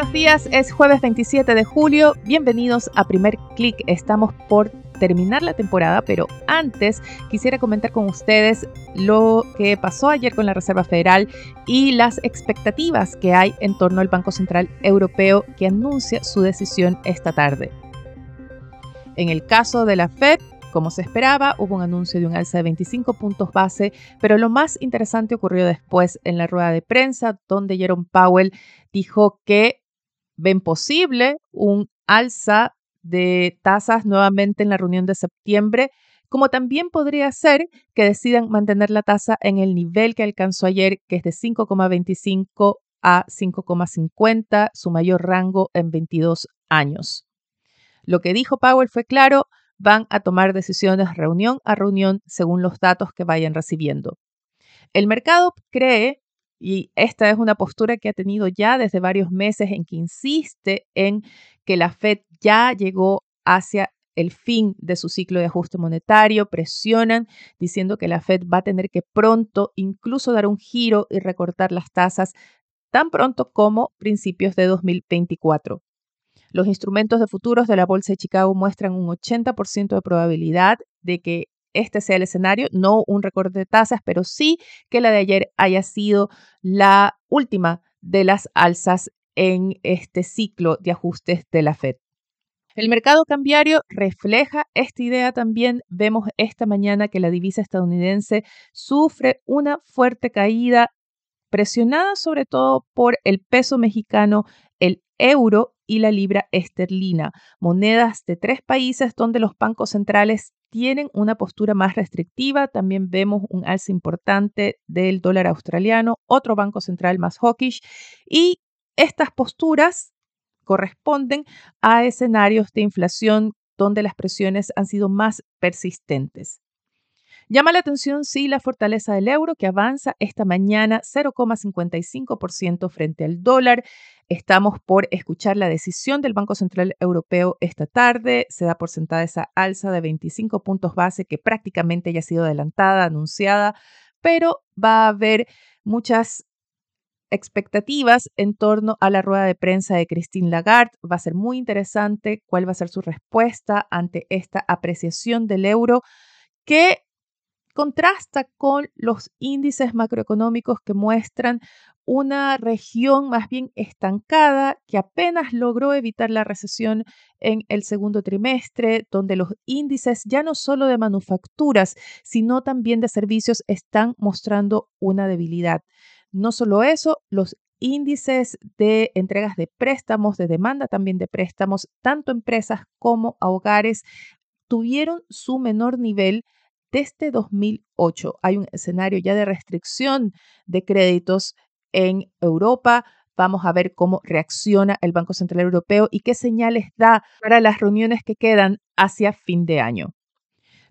buenos días, es jueves 27 de julio, bienvenidos a Primer Click, estamos por terminar la temporada, pero antes quisiera comentar con ustedes lo que pasó ayer con la Reserva Federal y las expectativas que hay en torno al Banco Central Europeo que anuncia su decisión esta tarde. En el caso de la Fed, como se esperaba, hubo un anuncio de un alza de 25 puntos base, pero lo más interesante ocurrió después en la rueda de prensa, donde Jerome Powell dijo que ven posible un alza de tasas nuevamente en la reunión de septiembre, como también podría ser que decidan mantener la tasa en el nivel que alcanzó ayer, que es de 5,25 a 5,50, su mayor rango en 22 años. Lo que dijo Powell fue claro, van a tomar decisiones reunión a reunión según los datos que vayan recibiendo. El mercado cree y esta es una postura que ha tenido ya desde varios meses en que insiste en que la Fed ya llegó hacia el fin de su ciclo de ajuste monetario, presionan diciendo que la Fed va a tener que pronto incluso dar un giro y recortar las tasas tan pronto como principios de 2024. Los instrumentos de futuros de la Bolsa de Chicago muestran un 80% de probabilidad de que este sea el escenario, no un recorte de tasas, pero sí que la de ayer haya sido la última de las alzas en este ciclo de ajustes de la Fed. El mercado cambiario refleja esta idea también. Vemos esta mañana que la divisa estadounidense sufre una fuerte caída, presionada sobre todo por el peso mexicano, el euro y la libra esterlina, monedas de tres países donde los bancos centrales tienen una postura más restrictiva. También vemos un alza importante del dólar australiano, otro banco central más hawkish. Y estas posturas corresponden a escenarios de inflación donde las presiones han sido más persistentes. Llama la atención, sí, la fortaleza del euro que avanza esta mañana 0,55% frente al dólar. Estamos por escuchar la decisión del Banco Central Europeo esta tarde. Se da por sentada esa alza de 25 puntos base que prácticamente ya ha sido adelantada, anunciada, pero va a haber muchas expectativas en torno a la rueda de prensa de Christine Lagarde. Va a ser muy interesante cuál va a ser su respuesta ante esta apreciación del euro que contrasta con los índices macroeconómicos que muestran una región más bien estancada que apenas logró evitar la recesión en el segundo trimestre, donde los índices ya no solo de manufacturas, sino también de servicios están mostrando una debilidad. No solo eso, los índices de entregas de préstamos, de demanda también de préstamos, tanto empresas como a hogares, tuvieron su menor nivel desde 2008. Hay un escenario ya de restricción de créditos en Europa. Vamos a ver cómo reacciona el Banco Central Europeo y qué señales da para las reuniones que quedan hacia fin de año.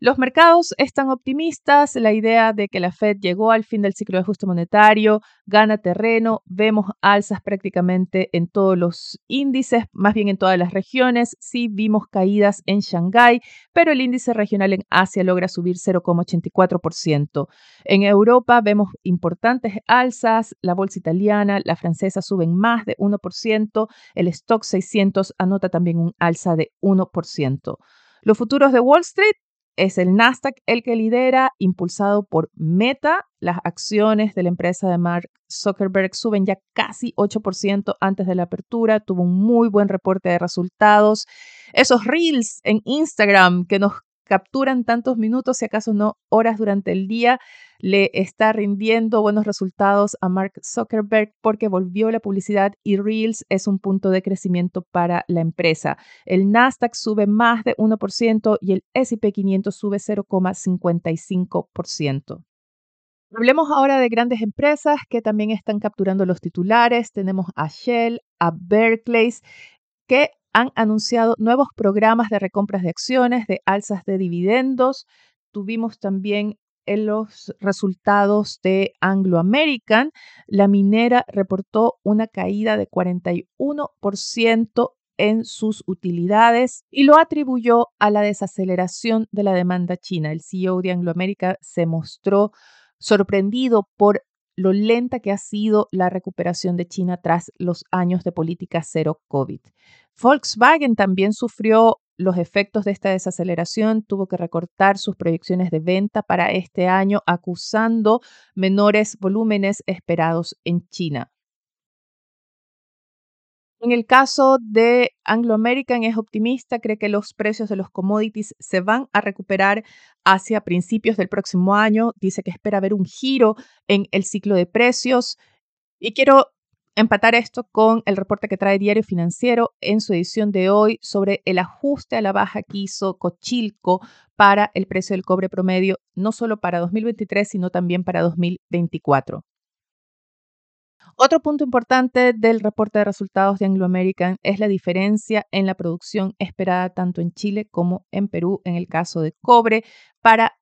Los mercados están optimistas, la idea de que la Fed llegó al fin del ciclo de ajuste monetario gana terreno, vemos alzas prácticamente en todos los índices, más bien en todas las regiones, sí vimos caídas en Shanghái, pero el índice regional en Asia logra subir 0,84%. En Europa vemos importantes alzas, la bolsa italiana, la francesa suben más de 1%, el stock 600 anota también un alza de 1%. Los futuros de Wall Street es el Nasdaq el que lidera, impulsado por Meta. Las acciones de la empresa de Mark Zuckerberg suben ya casi 8% antes de la apertura. Tuvo un muy buen reporte de resultados. Esos reels en Instagram que nos capturan tantos minutos, si acaso no horas durante el día, le está rindiendo buenos resultados a Mark Zuckerberg porque volvió la publicidad y Reels es un punto de crecimiento para la empresa. El Nasdaq sube más de 1% y el SP 500 sube 0,55%. Hablemos ahora de grandes empresas que también están capturando los titulares. Tenemos a Shell, a Berkeley, que han anunciado nuevos programas de recompras de acciones, de alzas de dividendos. Tuvimos también en los resultados de Anglo American, la minera reportó una caída de 41% en sus utilidades y lo atribuyó a la desaceleración de la demanda china. El CEO de Anglo American se mostró sorprendido por lo lenta que ha sido la recuperación de China tras los años de política cero COVID. Volkswagen también sufrió los efectos de esta desaceleración, tuvo que recortar sus proyecciones de venta para este año, acusando menores volúmenes esperados en China. En el caso de Anglo American es optimista, cree que los precios de los commodities se van a recuperar hacia principios del próximo año. Dice que espera ver un giro en el ciclo de precios. Y quiero empatar esto con el reporte que trae Diario Financiero en su edición de hoy sobre el ajuste a la baja que hizo Cochilco para el precio del cobre promedio, no solo para 2023, sino también para 2024. Otro punto importante del reporte de resultados de Anglo American es la diferencia en la producción esperada tanto en Chile como en Perú en el caso de cobre. Para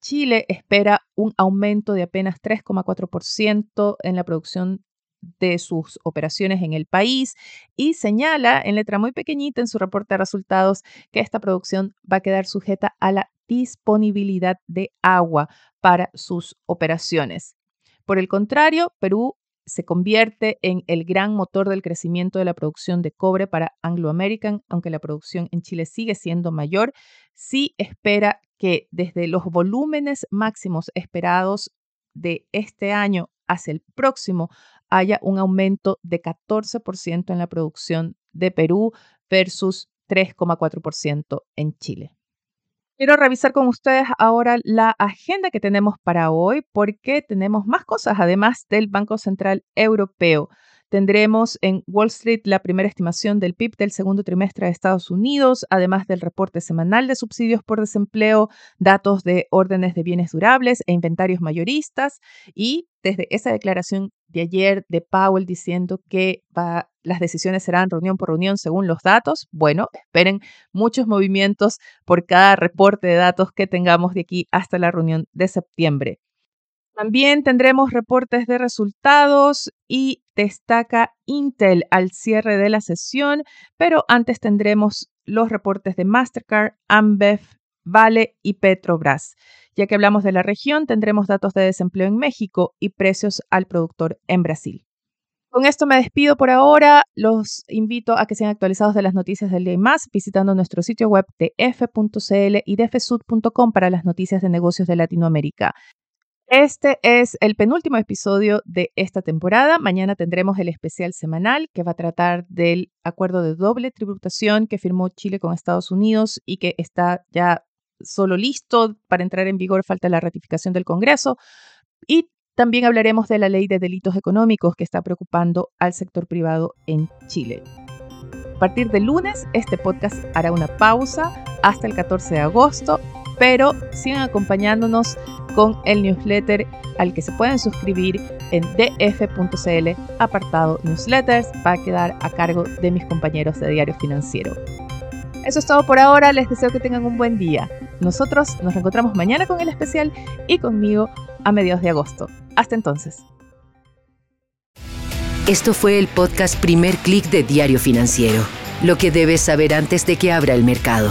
Chile espera un aumento de apenas 3,4% en la producción de sus operaciones en el país y señala en letra muy pequeñita en su reporte de resultados que esta producción va a quedar sujeta a la disponibilidad de agua para sus operaciones. Por el contrario, Perú se convierte en el gran motor del crecimiento de la producción de cobre para Anglo American, aunque la producción en Chile sigue siendo mayor, sí espera que desde los volúmenes máximos esperados de este año hacia el próximo haya un aumento de 14% en la producción de Perú versus 3,4% en Chile. Quiero revisar con ustedes ahora la agenda que tenemos para hoy porque tenemos más cosas además del Banco Central Europeo. Tendremos en Wall Street la primera estimación del PIB del segundo trimestre de Estados Unidos, además del reporte semanal de subsidios por desempleo, datos de órdenes de bienes durables e inventarios mayoristas. Y desde esa declaración de ayer de Powell diciendo que las decisiones serán reunión por reunión según los datos, bueno, esperen muchos movimientos por cada reporte de datos que tengamos de aquí hasta la reunión de septiembre. También tendremos reportes de resultados y destaca Intel al cierre de la sesión, pero antes tendremos los reportes de Mastercard, Ambev, Vale y Petrobras. Ya que hablamos de la región, tendremos datos de desempleo en México y precios al productor en Brasil. Con esto me despido por ahora. Los invito a que sean actualizados de las noticias del día y más visitando nuestro sitio web de f.cl y dfsud.com para las noticias de negocios de Latinoamérica. Este es el penúltimo episodio de esta temporada. Mañana tendremos el especial semanal que va a tratar del acuerdo de doble tributación que firmó Chile con Estados Unidos y que está ya solo listo para entrar en vigor. Falta la ratificación del Congreso. Y también hablaremos de la ley de delitos económicos que está preocupando al sector privado en Chile. A partir de lunes, este podcast hará una pausa hasta el 14 de agosto pero sigan acompañándonos con el newsletter al que se pueden suscribir en df.cl apartado newsletters va a quedar a cargo de mis compañeros de Diario Financiero. Eso es todo por ahora, les deseo que tengan un buen día. Nosotros nos reencontramos mañana con el especial y conmigo a mediados de agosto. Hasta entonces. Esto fue el podcast Primer Click de Diario Financiero, lo que debes saber antes de que abra el mercado.